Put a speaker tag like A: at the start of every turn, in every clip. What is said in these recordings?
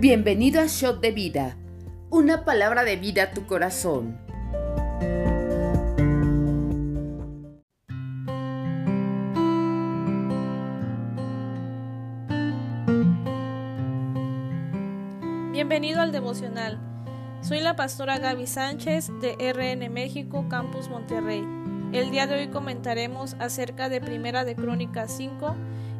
A: Bienvenido a Shot de Vida, una palabra de vida a tu corazón.
B: Bienvenido al devocional. Soy la pastora Gaby Sánchez de RN México, Campus Monterrey. El día de hoy comentaremos acerca de Primera de Crónicas 5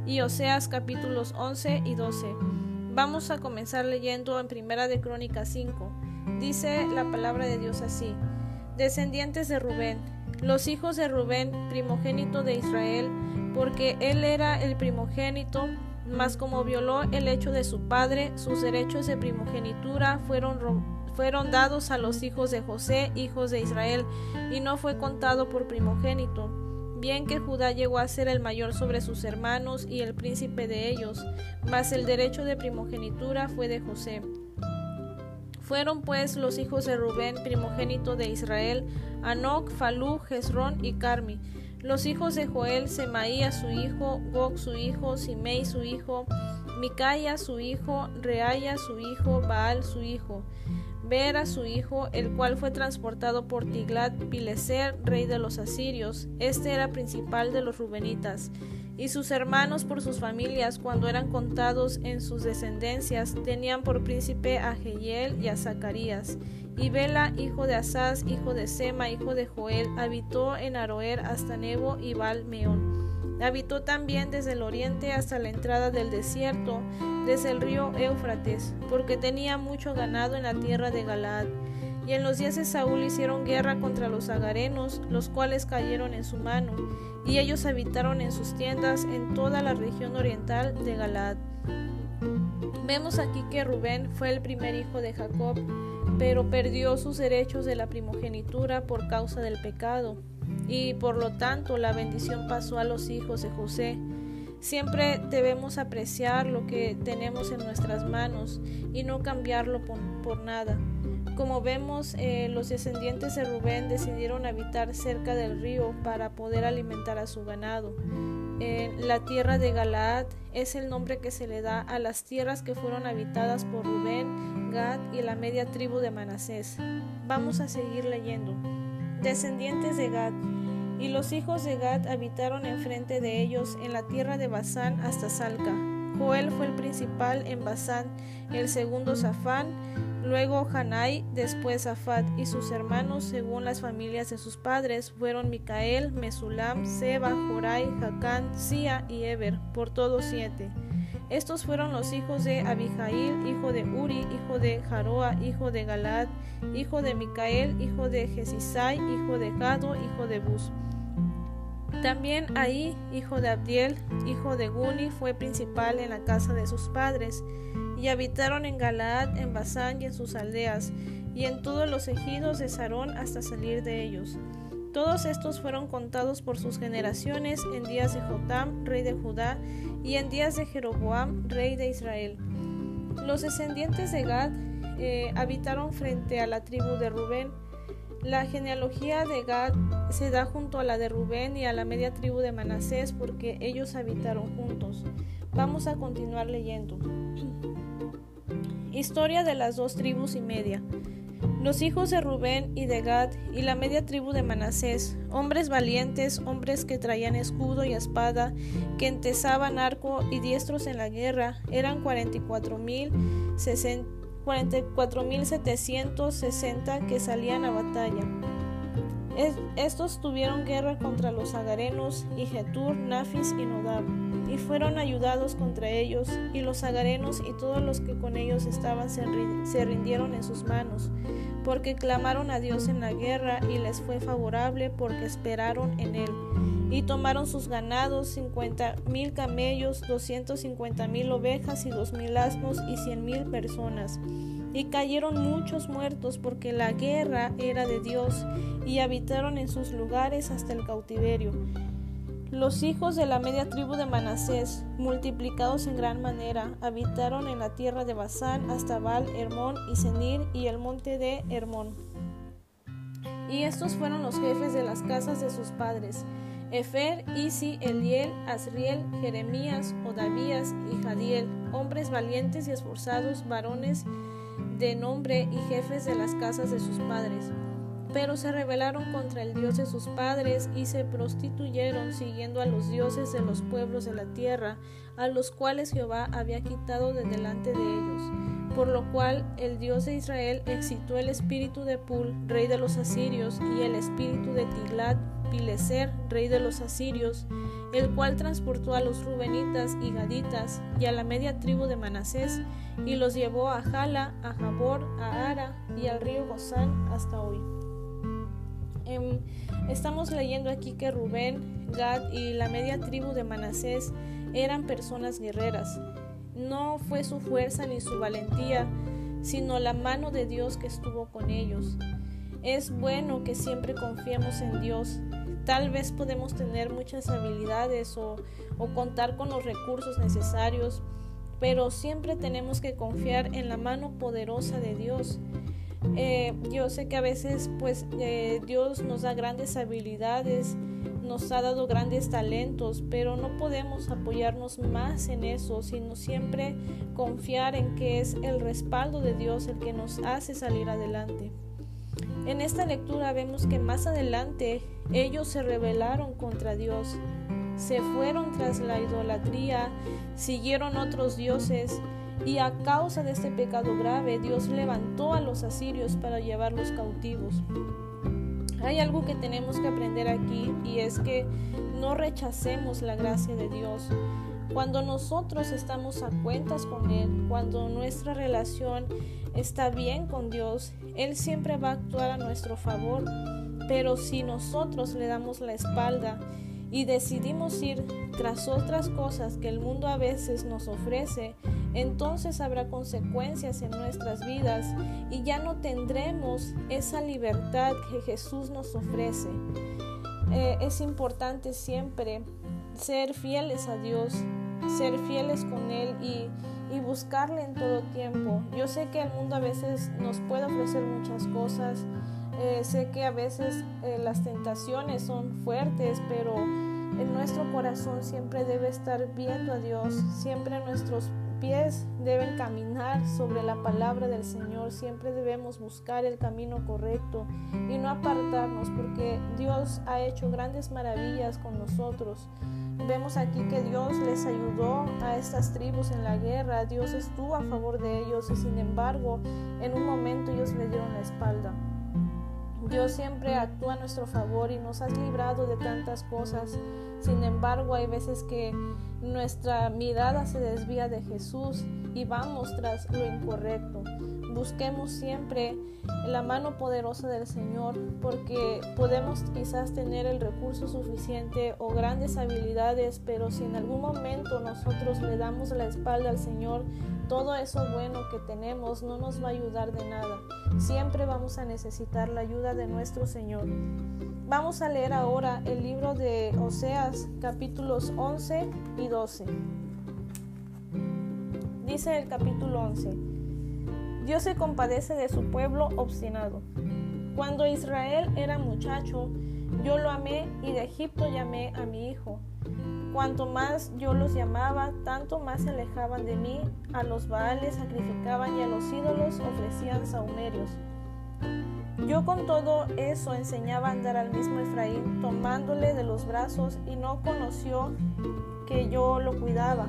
B: y Oseas capítulos 11 y 12. Vamos a comenzar leyendo en Primera de Crónicas 5. Dice la palabra de Dios así: Descendientes de Rubén, los hijos de Rubén, primogénito de Israel, porque él era el primogénito, mas como violó el hecho de su padre, sus derechos de primogenitura fueron, fueron dados a los hijos de José, hijos de Israel, y no fue contado por primogénito bien que Judá llegó a ser el mayor sobre sus hermanos y el príncipe de ellos, mas el derecho de primogenitura fue de José. Fueron pues los hijos de Rubén, primogénito de Israel, Anoc, Falú, Jezrón y Carmi. Los hijos de Joel, Semaía su hijo, Gog su hijo, Simei su hijo, Micaya su hijo, Reaya su hijo, Baal su hijo ver a su hijo, el cual fue transportado por Tiglat-Pileser, rey de los asirios. Este era principal de los rubenitas. Y sus hermanos por sus familias, cuando eran contados en sus descendencias, tenían por príncipe a Jehiel y a Zacarías. Y Bela, hijo de Asaz, hijo de Sema, hijo de Joel, habitó en Aroer hasta Nebo y Baal-Meón. Habitó también desde el oriente hasta la entrada del desierto, desde el río Éufrates, porque tenía mucho ganado en la tierra de Galaad. Y en los días de Saúl hicieron guerra contra los agarenos, los cuales cayeron en su mano, y ellos habitaron en sus tiendas en toda la región oriental de Galaad. Vemos aquí que Rubén fue el primer hijo de Jacob, pero perdió sus derechos de la primogenitura por causa del pecado y por lo tanto la bendición pasó a los hijos de José. Siempre debemos apreciar lo que tenemos en nuestras manos y no cambiarlo por, nada. Como vemos, eh, los descendientes de Rubén decidieron habitar cerca del río para poder alimentar a su ganado. la tierra de Galaad es el nombre que se le da a las tierras que fueron habitadas por Rubén, Gad y la media tribu de Manasés. Vamos a seguir leyendo. Descendientes de Gad. Y los hijos de Gad habitaron enfrente de ellos en la tierra de Basán hasta Salca. Joel fue el principal en Basán, el segundo Safán, luego Hanai, después Safat y sus hermanos según las familias de sus padres fueron Micael, Mesulam, Seba, Jorai, Jacán, Sia y Eber, por todos siete. Estos fueron los hijos de Abijail, hijo de Uri, hijo de Jaroa, hijo de Galad, hijo de Micael, hijo de Jesisai, hijo de Gado, hijo de Bus. También ahí, hijo de Abdiel, hijo de Guni, fue principal en la casa de sus padres, y habitaron en Galaad, en Basán y en sus aldeas, y en todos los ejidos de Sarón hasta salir de ellos. Todos estos fueron contados por sus generaciones en días de Jotam, rey de Judá, y en días de Jeroboam, rey de Israel. Los descendientes de Gad eh, habitaron frente a la tribu de Rubén, la genealogía de Gad se da junto a la de Rubén y a la media tribu de Manasés porque ellos habitaron juntos. Vamos a continuar leyendo. Historia de las dos tribus y media. Los hijos de Rubén y de Gad y la media tribu de Manasés, hombres valientes, hombres que traían escudo y espada, que entesaban arco y diestros en la guerra, eran cuarenta y cuatro mil 44.760 que salían a batalla. Estos tuvieron guerra contra los agarenos y Getur, Nafis y Nodab, y fueron ayudados contra ellos, y los agarenos y todos los que con ellos estaban se, se rindieron en sus manos, porque clamaron a Dios en la guerra y les fue favorable porque esperaron en él y tomaron sus ganados, cincuenta mil camellos, doscientos cincuenta mil ovejas y dos mil asnos y cien mil personas. Y cayeron muchos muertos porque la guerra era de Dios y habitaron en sus lugares hasta el cautiverio. Los hijos de la media tribu de Manasés, multiplicados en gran manera, habitaron en la tierra de Basán hasta Baal, Hermón y Senir y el monte de Hermón. Y estos fueron los jefes de las casas de sus padres Efer, Isi, Eliel, Asriel, Jeremías, Odavías y Jadiel, hombres valientes y esforzados, varones de nombre y jefes de las casas de sus padres. Pero se rebelaron contra el Dios de sus padres y se prostituyeron siguiendo a los dioses de los pueblos de la tierra, a los cuales Jehová había quitado de delante de ellos. Por lo cual el Dios de Israel excitó el espíritu de Pul, rey de los asirios, y el espíritu de Tiglat, Pileser, rey de los asirios, el cual transportó a los rubenitas y gaditas y a la media tribu de Manasés y los llevó a Jala, a Jabor, a Ara y al río Gozán hasta hoy. Em, estamos leyendo aquí que Rubén, Gad y la media tribu de Manasés eran personas guerreras. No fue su fuerza ni su valentía, sino la mano de Dios que estuvo con ellos. Es bueno que siempre confiemos en Dios, Tal vez podemos tener muchas habilidades o, contar con los recursos necesarios, pero siempre tenemos que confiar en la mano poderosa de Dios. Eh, yo sé que a veces pues eh, Dios nos da grandes habilidades, nos ha dado grandes talentos, pero no podemos apoyarnos más en eso, sino siempre confiar en que es el respaldo de Dios el que nos hace salir adelante. En esta lectura vemos que más adelante ellos se rebelaron contra Dios, se fueron tras la idolatría, siguieron otros dioses y a causa de este pecado grave Dios levantó a los asirios para llevarlos cautivos. Hay algo que tenemos que aprender aquí y es que no rechacemos la gracia de Dios. Cuando nosotros estamos a cuentas con Él, cuando nuestra relación está bien con Dios, Él siempre va a actuar a nuestro favor. Pero si nosotros le damos la espalda y decidimos ir tras otras cosas que el mundo a veces nos ofrece, entonces habrá consecuencias en nuestras vidas y ya no tendremos esa libertad que Jesús nos ofrece. Eh, es importante siempre ser fieles a Dios, ser fieles con Él y, buscarle en todo tiempo. Yo sé que el mundo a veces nos puede ofrecer muchas cosas, eh, sé que a veces eh, las tentaciones son fuertes, pero en nuestro corazón siempre debe estar viendo a Dios, siempre nuestros pies deben caminar sobre la palabra del Señor, siempre debemos buscar el camino correcto y no apartarnos porque Dios ha hecho grandes maravillas con nosotros. Vemos aquí que Dios les ayudó a estas tribus en la guerra, Dios estuvo a favor de ellos y sin embargo en un momento ellos le dieron la espalda. Dios siempre actúa a nuestro favor y nos has librado de tantas cosas. Sin embargo, hay veces que nuestra mirada se desvía de Jesús y vamos tras lo incorrecto. Busquemos siempre la mano poderosa del Señor porque podemos quizás tener el recurso suficiente o grandes habilidades, pero si en algún momento nosotros le damos la espalda al Señor, todo eso bueno que tenemos no nos va a ayudar de nada. Siempre vamos a necesitar la ayuda de nuestro Señor. Vamos a leer ahora el libro de Oseas capítulos 11 y 12. Dice el capítulo 11, Dios se compadece de su pueblo obstinado. Cuando Israel era muchacho, yo lo amé y de Egipto llamé a mi hijo. Cuanto más yo los llamaba, tanto más se alejaban de mí. A los baales sacrificaban y a los ídolos ofrecían saumerios. Yo con todo eso enseñaba a andar al mismo Efraín, tomándole de los brazos, y no conoció que yo lo cuidaba.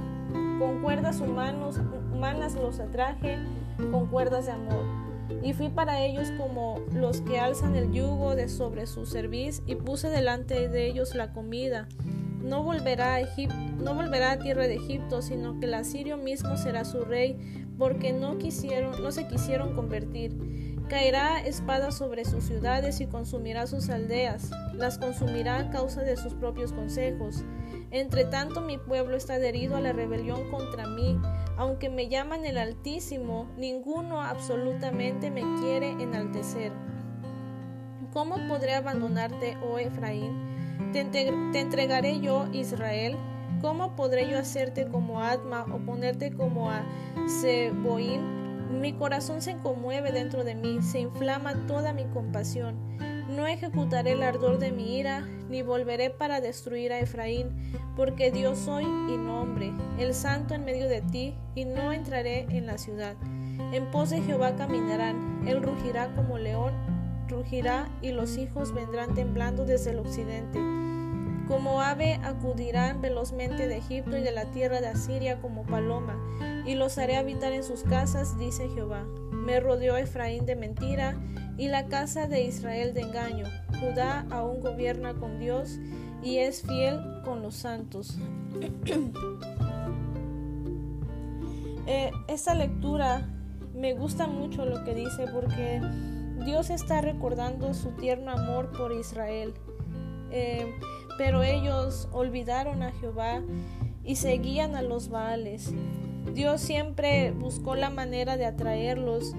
B: Con cuerdas humanas los atraje, con cuerdas de amor. Y fui para ellos como los que alzan el yugo de sobre su cerviz, y puse delante de ellos la comida no volverá a, no volverá a tierra de Egipto, sino que el asirio mismo será su rey, porque no quisieron, no se quisieron convertir. Caerá espada sobre sus ciudades y consumirá sus aldeas, las consumirá a causa de sus propios consejos. Entre tanto mi pueblo está adherido a la rebelión contra mí, aunque me llaman el Altísimo, ninguno absolutamente me quiere enaltecer. ¿Cómo podré abandonarte, oh Efraín? ¿Te, entregaré yo, Israel? ¿Cómo podré yo hacerte como Atma o ponerte como a Seboim? Mi corazón se conmueve dentro de mí, se inflama toda mi compasión. No ejecutaré el ardor de mi ira, ni volveré para destruir a Efraín, porque Dios soy y no hombre, el santo en medio de ti, y no entraré en la ciudad. En pos de Jehová caminarán, él rugirá como león, rugirá, y los hijos vendrán temblando desde el occidente. Como ave acudirán velozmente de Egipto y de la tierra de Asiria como paloma, y los haré habitar en sus casas, dice Jehová. Me rodeó Efraín de mentira y la casa de Israel de engaño. Judá aún gobierna con Dios y es fiel con los santos. eh, esta lectura me gusta mucho lo que dice porque Dios está recordando su tierno amor por Israel. Eh, pero ellos olvidaron a Jehová y seguían a los Baales. Dios siempre buscó la manera de atraerlos,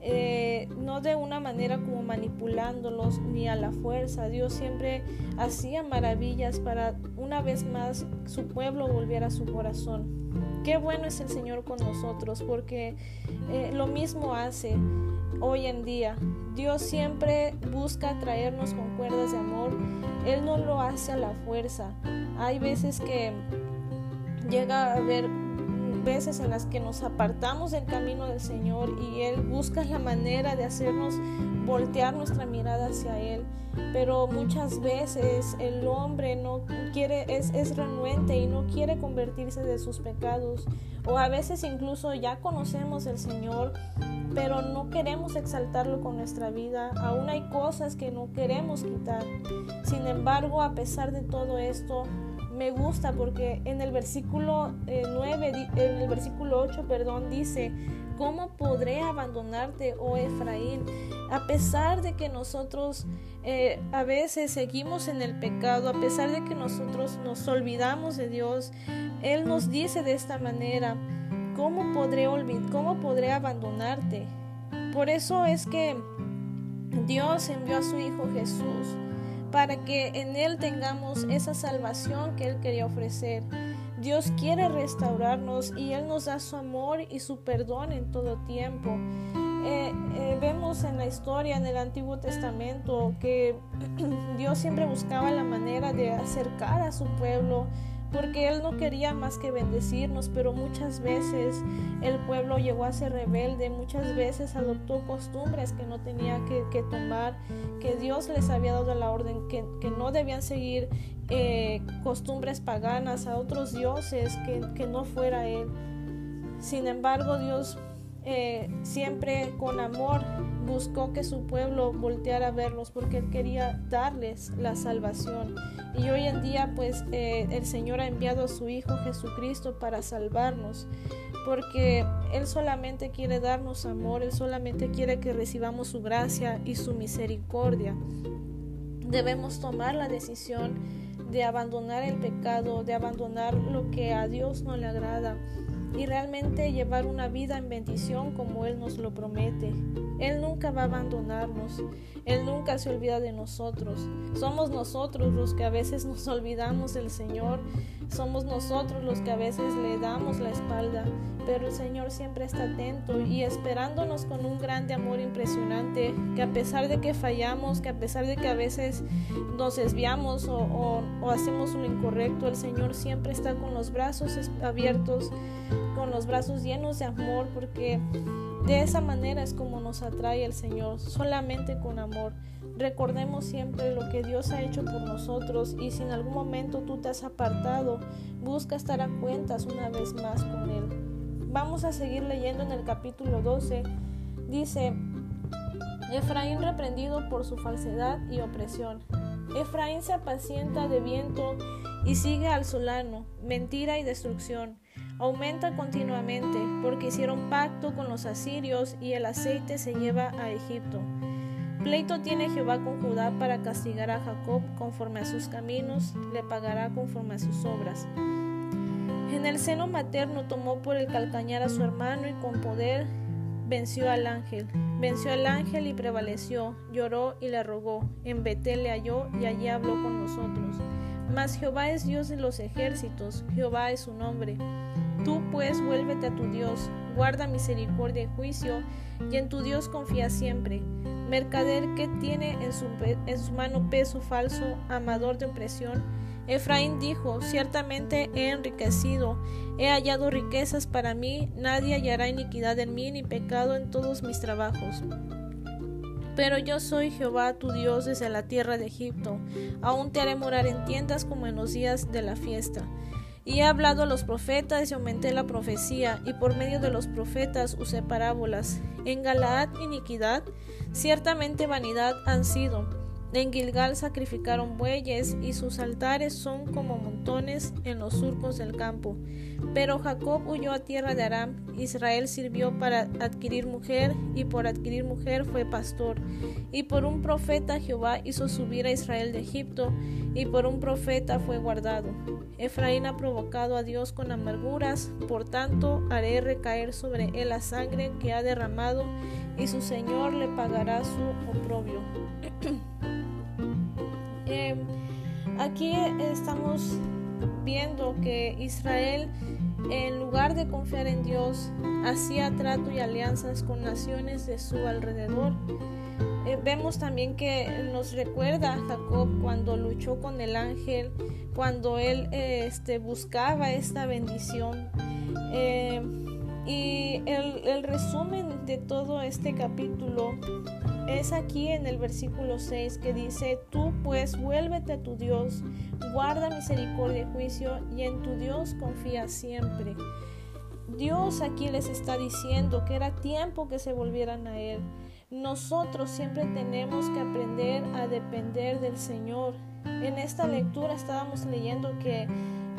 B: eh, no de una manera como manipulándolos ni a la fuerza. Dios siempre hacía maravillas para una vez más su pueblo volviera a su corazón. Qué bueno es el Señor con nosotros porque eh, lo mismo hace hoy en día. Dios siempre busca traernos con cuerdas de amor. Él no lo hace a la fuerza. Hay veces que llega a haber veces en las que nos apartamos del camino del Señor y Él busca la manera de hacernos voltear nuestra mirada hacia Él. Pero muchas veces el hombre no quiere, es, renuente y no quiere convertirse de sus pecados. O a veces incluso ya conocemos el Señor, pero no queremos exaltarlo con nuestra vida. Aún hay cosas que no queremos quitar. Sin embargo, a pesar de todo esto, me gusta porque en el versículo 9, eh, en el versículo 8, perdón, dice, ¿cómo podré abandonarte, oh Efraín? A pesar de que nosotros eh, a veces seguimos en el pecado, a pesar de que nosotros nos olvidamos de Dios, Él nos dice de esta manera, ¿cómo podré, cómo podré abandonarte? Por eso es que Dios envió a su Hijo Jesús para que en Él tengamos esa salvación que Él quería ofrecer. Dios quiere restaurarnos y Él nos da su amor y su perdón en todo tiempo. Eh, eh, vemos en la historia en el Antiguo Testamento que Dios siempre buscaba la manera de acercar a su pueblo porque Él no quería más que bendecirnos, pero muchas veces el pueblo llegó a ser rebelde, muchas veces adoptó costumbres que no tenía que, tomar, que Dios les había dado la orden, que, no debían seguir eh, costumbres paganas a otros dioses, que, que no fuera Él. Sin embargo, Dios eh, siempre con amor buscó que su pueblo volteara a verlos porque él quería darles la salvación. Y hoy en día pues eh, el Señor ha enviado a su Hijo Jesucristo para salvarnos porque Él solamente quiere darnos amor, Él solamente quiere que recibamos su gracia y su misericordia. Debemos tomar la decisión de abandonar el pecado, de abandonar lo que a Dios no le agrada y realmente llevar una vida en bendición como Él nos lo promete. Él nunca va a abandonarnos, Él nunca se olvida de nosotros. Somos nosotros los que a veces nos olvidamos del Señor, somos nosotros los que a veces le damos la espalda, pero el Señor siempre está atento y esperándonos con un grande amor impresionante, que a pesar de que fallamos, que a pesar de que a veces nos desviamos o, hacemos lo incorrecto, el Señor siempre está con los brazos abiertos con los brazos llenos de amor, porque de esa manera es como nos atrae el Señor, solamente con amor. Recordemos siempre lo que Dios ha hecho por nosotros y si en algún momento tú te has apartado, busca estar a cuentas una vez más con Él. Vamos a seguir leyendo en el capítulo 12. Dice, Efraín reprendido por su falsedad y opresión. Efraín se apacienta de viento y sigue al solano, mentira y destrucción aumenta continuamente, porque hicieron pacto con los asirios y el aceite se lleva a Egipto. Pleito tiene Jehová con Judá para castigar a Jacob conforme a sus caminos, le pagará conforme a sus obras. En el seno materno tomó por el calcañar a su hermano y con poder venció al ángel. Venció al ángel y prevaleció, lloró y le rogó. En Betel le halló y allí habló con nosotros. Mas Jehová es Dios de los ejércitos, Jehová es su nombre. Tú pues vuélvete a tu Dios, guarda misericordia y juicio, y en tu Dios confía siempre. mercader que tiene en su, en su mano peso falso, amador de opresión. Efraín dijo, ciertamente he enriquecido, he hallado riquezas para mí, nadie hallará iniquidad en mí ni pecado en todos mis trabajos. Pero yo soy Jehová tu Dios desde la tierra de Egipto, aún te haré morar en tiendas como en los días de la fiesta. Y he hablado a los profetas y aumenté la profecía, y por medio de los profetas usé parábolas. En Galaad iniquidad, ciertamente vanidad han sido en Gilgal sacrificaron bueyes y sus altares son como montones en los surcos del campo. Pero Jacob huyó a tierra de Aram, Israel sirvió para adquirir mujer y por adquirir mujer fue pastor. Y por un profeta Jehová hizo subir a Israel de Egipto y por un profeta fue guardado. Efraín ha provocado a Dios con amarguras, por tanto haré recaer sobre él la sangre que ha derramado y su Señor le pagará su oprobio. Eh, aquí estamos viendo que Israel, en lugar de confiar en Dios, hacía trato y alianzas con naciones de su alrededor. Eh, vemos también que nos recuerda a Jacob cuando luchó con el ángel, cuando él este, buscaba esta bendición. Eh, y el resumen de todo este capítulo es aquí en el versículo 6 que dice, tú pues vuélvete a tu Dios, guarda misericordia y juicio y en tu Dios confía siempre. Dios aquí les está diciendo que era tiempo que se volvieran a Él. Nosotros siempre tenemos que aprender a depender del Señor. En esta lectura estábamos leyendo que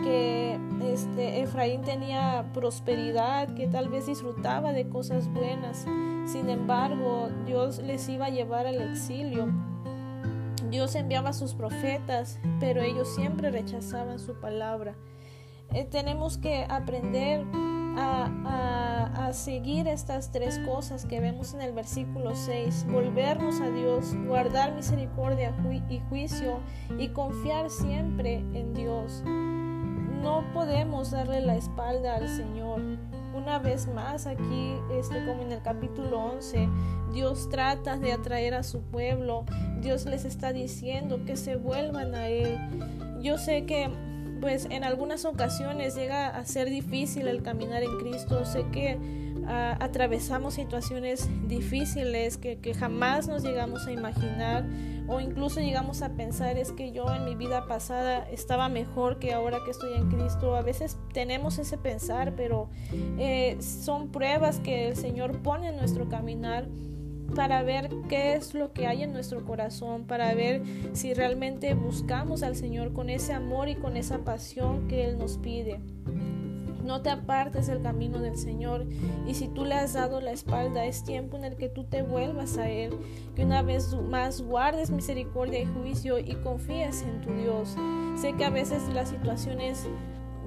B: que este, Efraín tenía prosperidad, que tal vez disfrutaba de cosas buenas. Sin embargo, Dios les iba a llevar al exilio. Dios enviaba a sus profetas, pero ellos siempre rechazaban su palabra. Eh, tenemos que aprender a, a, seguir estas tres cosas que vemos en el versículo 6, volvernos a Dios, guardar misericordia y juicio y confiar siempre en Dios. No podemos darle la espalda al Señor. Una vez más aquí, este, como en el capítulo 11, Dios trata de atraer a su pueblo. Dios les está diciendo que se vuelvan a Él. Yo sé que pues en algunas ocasiones llega a ser difícil el caminar en Cristo. Sé que ah, atravesamos situaciones difíciles que, que jamás nos llegamos a imaginar o incluso llegamos a pensar es que yo en mi vida pasada estaba mejor que ahora que estoy en Cristo. A veces tenemos ese pensar, pero eh, son pruebas que el Señor pone en nuestro caminar para ver qué es lo que hay en nuestro corazón, para ver si realmente buscamos al Señor con ese amor y con esa pasión que Él nos pide. No te apartes del camino del Señor y si tú le has dado la espalda, es tiempo en el que tú te vuelvas a Él, que una vez más guardes misericordia y juicio y confíes en tu Dios. Sé que a veces las situaciones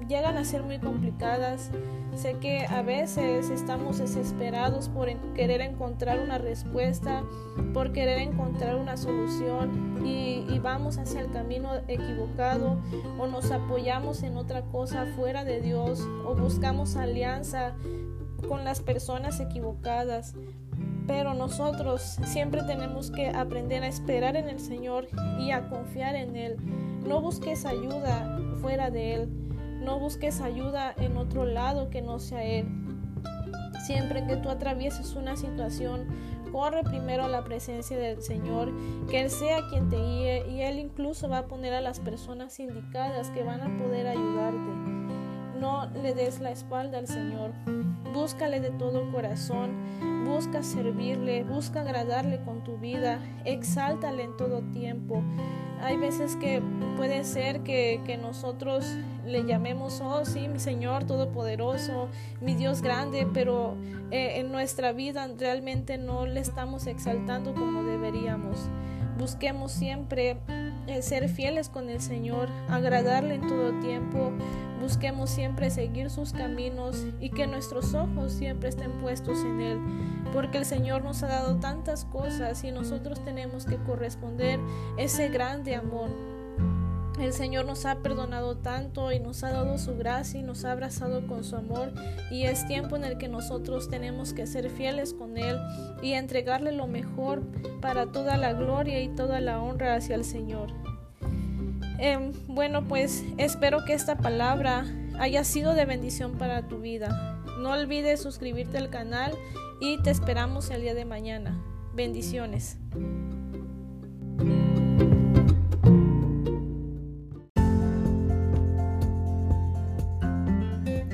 B: llegan a ser muy complicadas. Sé que a veces estamos desesperados por querer encontrar una respuesta, por querer encontrar una solución y, y, vamos hacia el camino equivocado o nos apoyamos en otra cosa fuera de Dios o buscamos alianza con las personas equivocadas. Pero nosotros siempre tenemos que aprender a esperar en el Señor y a confiar en Él. No busques ayuda fuera de Él. No busques ayuda en otro lado que no sea Él. Siempre que tú atravieses una situación, corre primero a la presencia del Señor, que Él sea quien te guíe y Él incluso va a poner a las personas indicadas que van a poder ayudarte. No le des la espalda al Señor. Búscale de todo corazón. Busca servirle. Busca agradarle con tu vida. Exáltale en todo tiempo. Hay veces que puede ser que, que nosotros le llamemos, oh sí, mi Señor Todopoderoso, mi Dios grande, pero eh, en nuestra vida realmente no le estamos exaltando como deberíamos. Busquemos siempre ser fieles con el Señor, agradarle en todo tiempo, busquemos siempre seguir sus caminos y que nuestros ojos siempre estén puestos en Él, porque el Señor nos ha dado tantas cosas y nosotros tenemos que corresponder ese grande amor El Señor nos ha perdonado tanto y nos ha dado su gracia y nos ha abrazado con su amor y es tiempo en el que nosotros tenemos que ser fieles con Él y entregarle lo mejor para toda la gloria y toda la honra hacia el Señor. Em, bueno, pues espero que esta palabra haya sido de bendición para tu vida. No olvides suscribirte al canal y te esperamos el día de mañana. Bendiciones.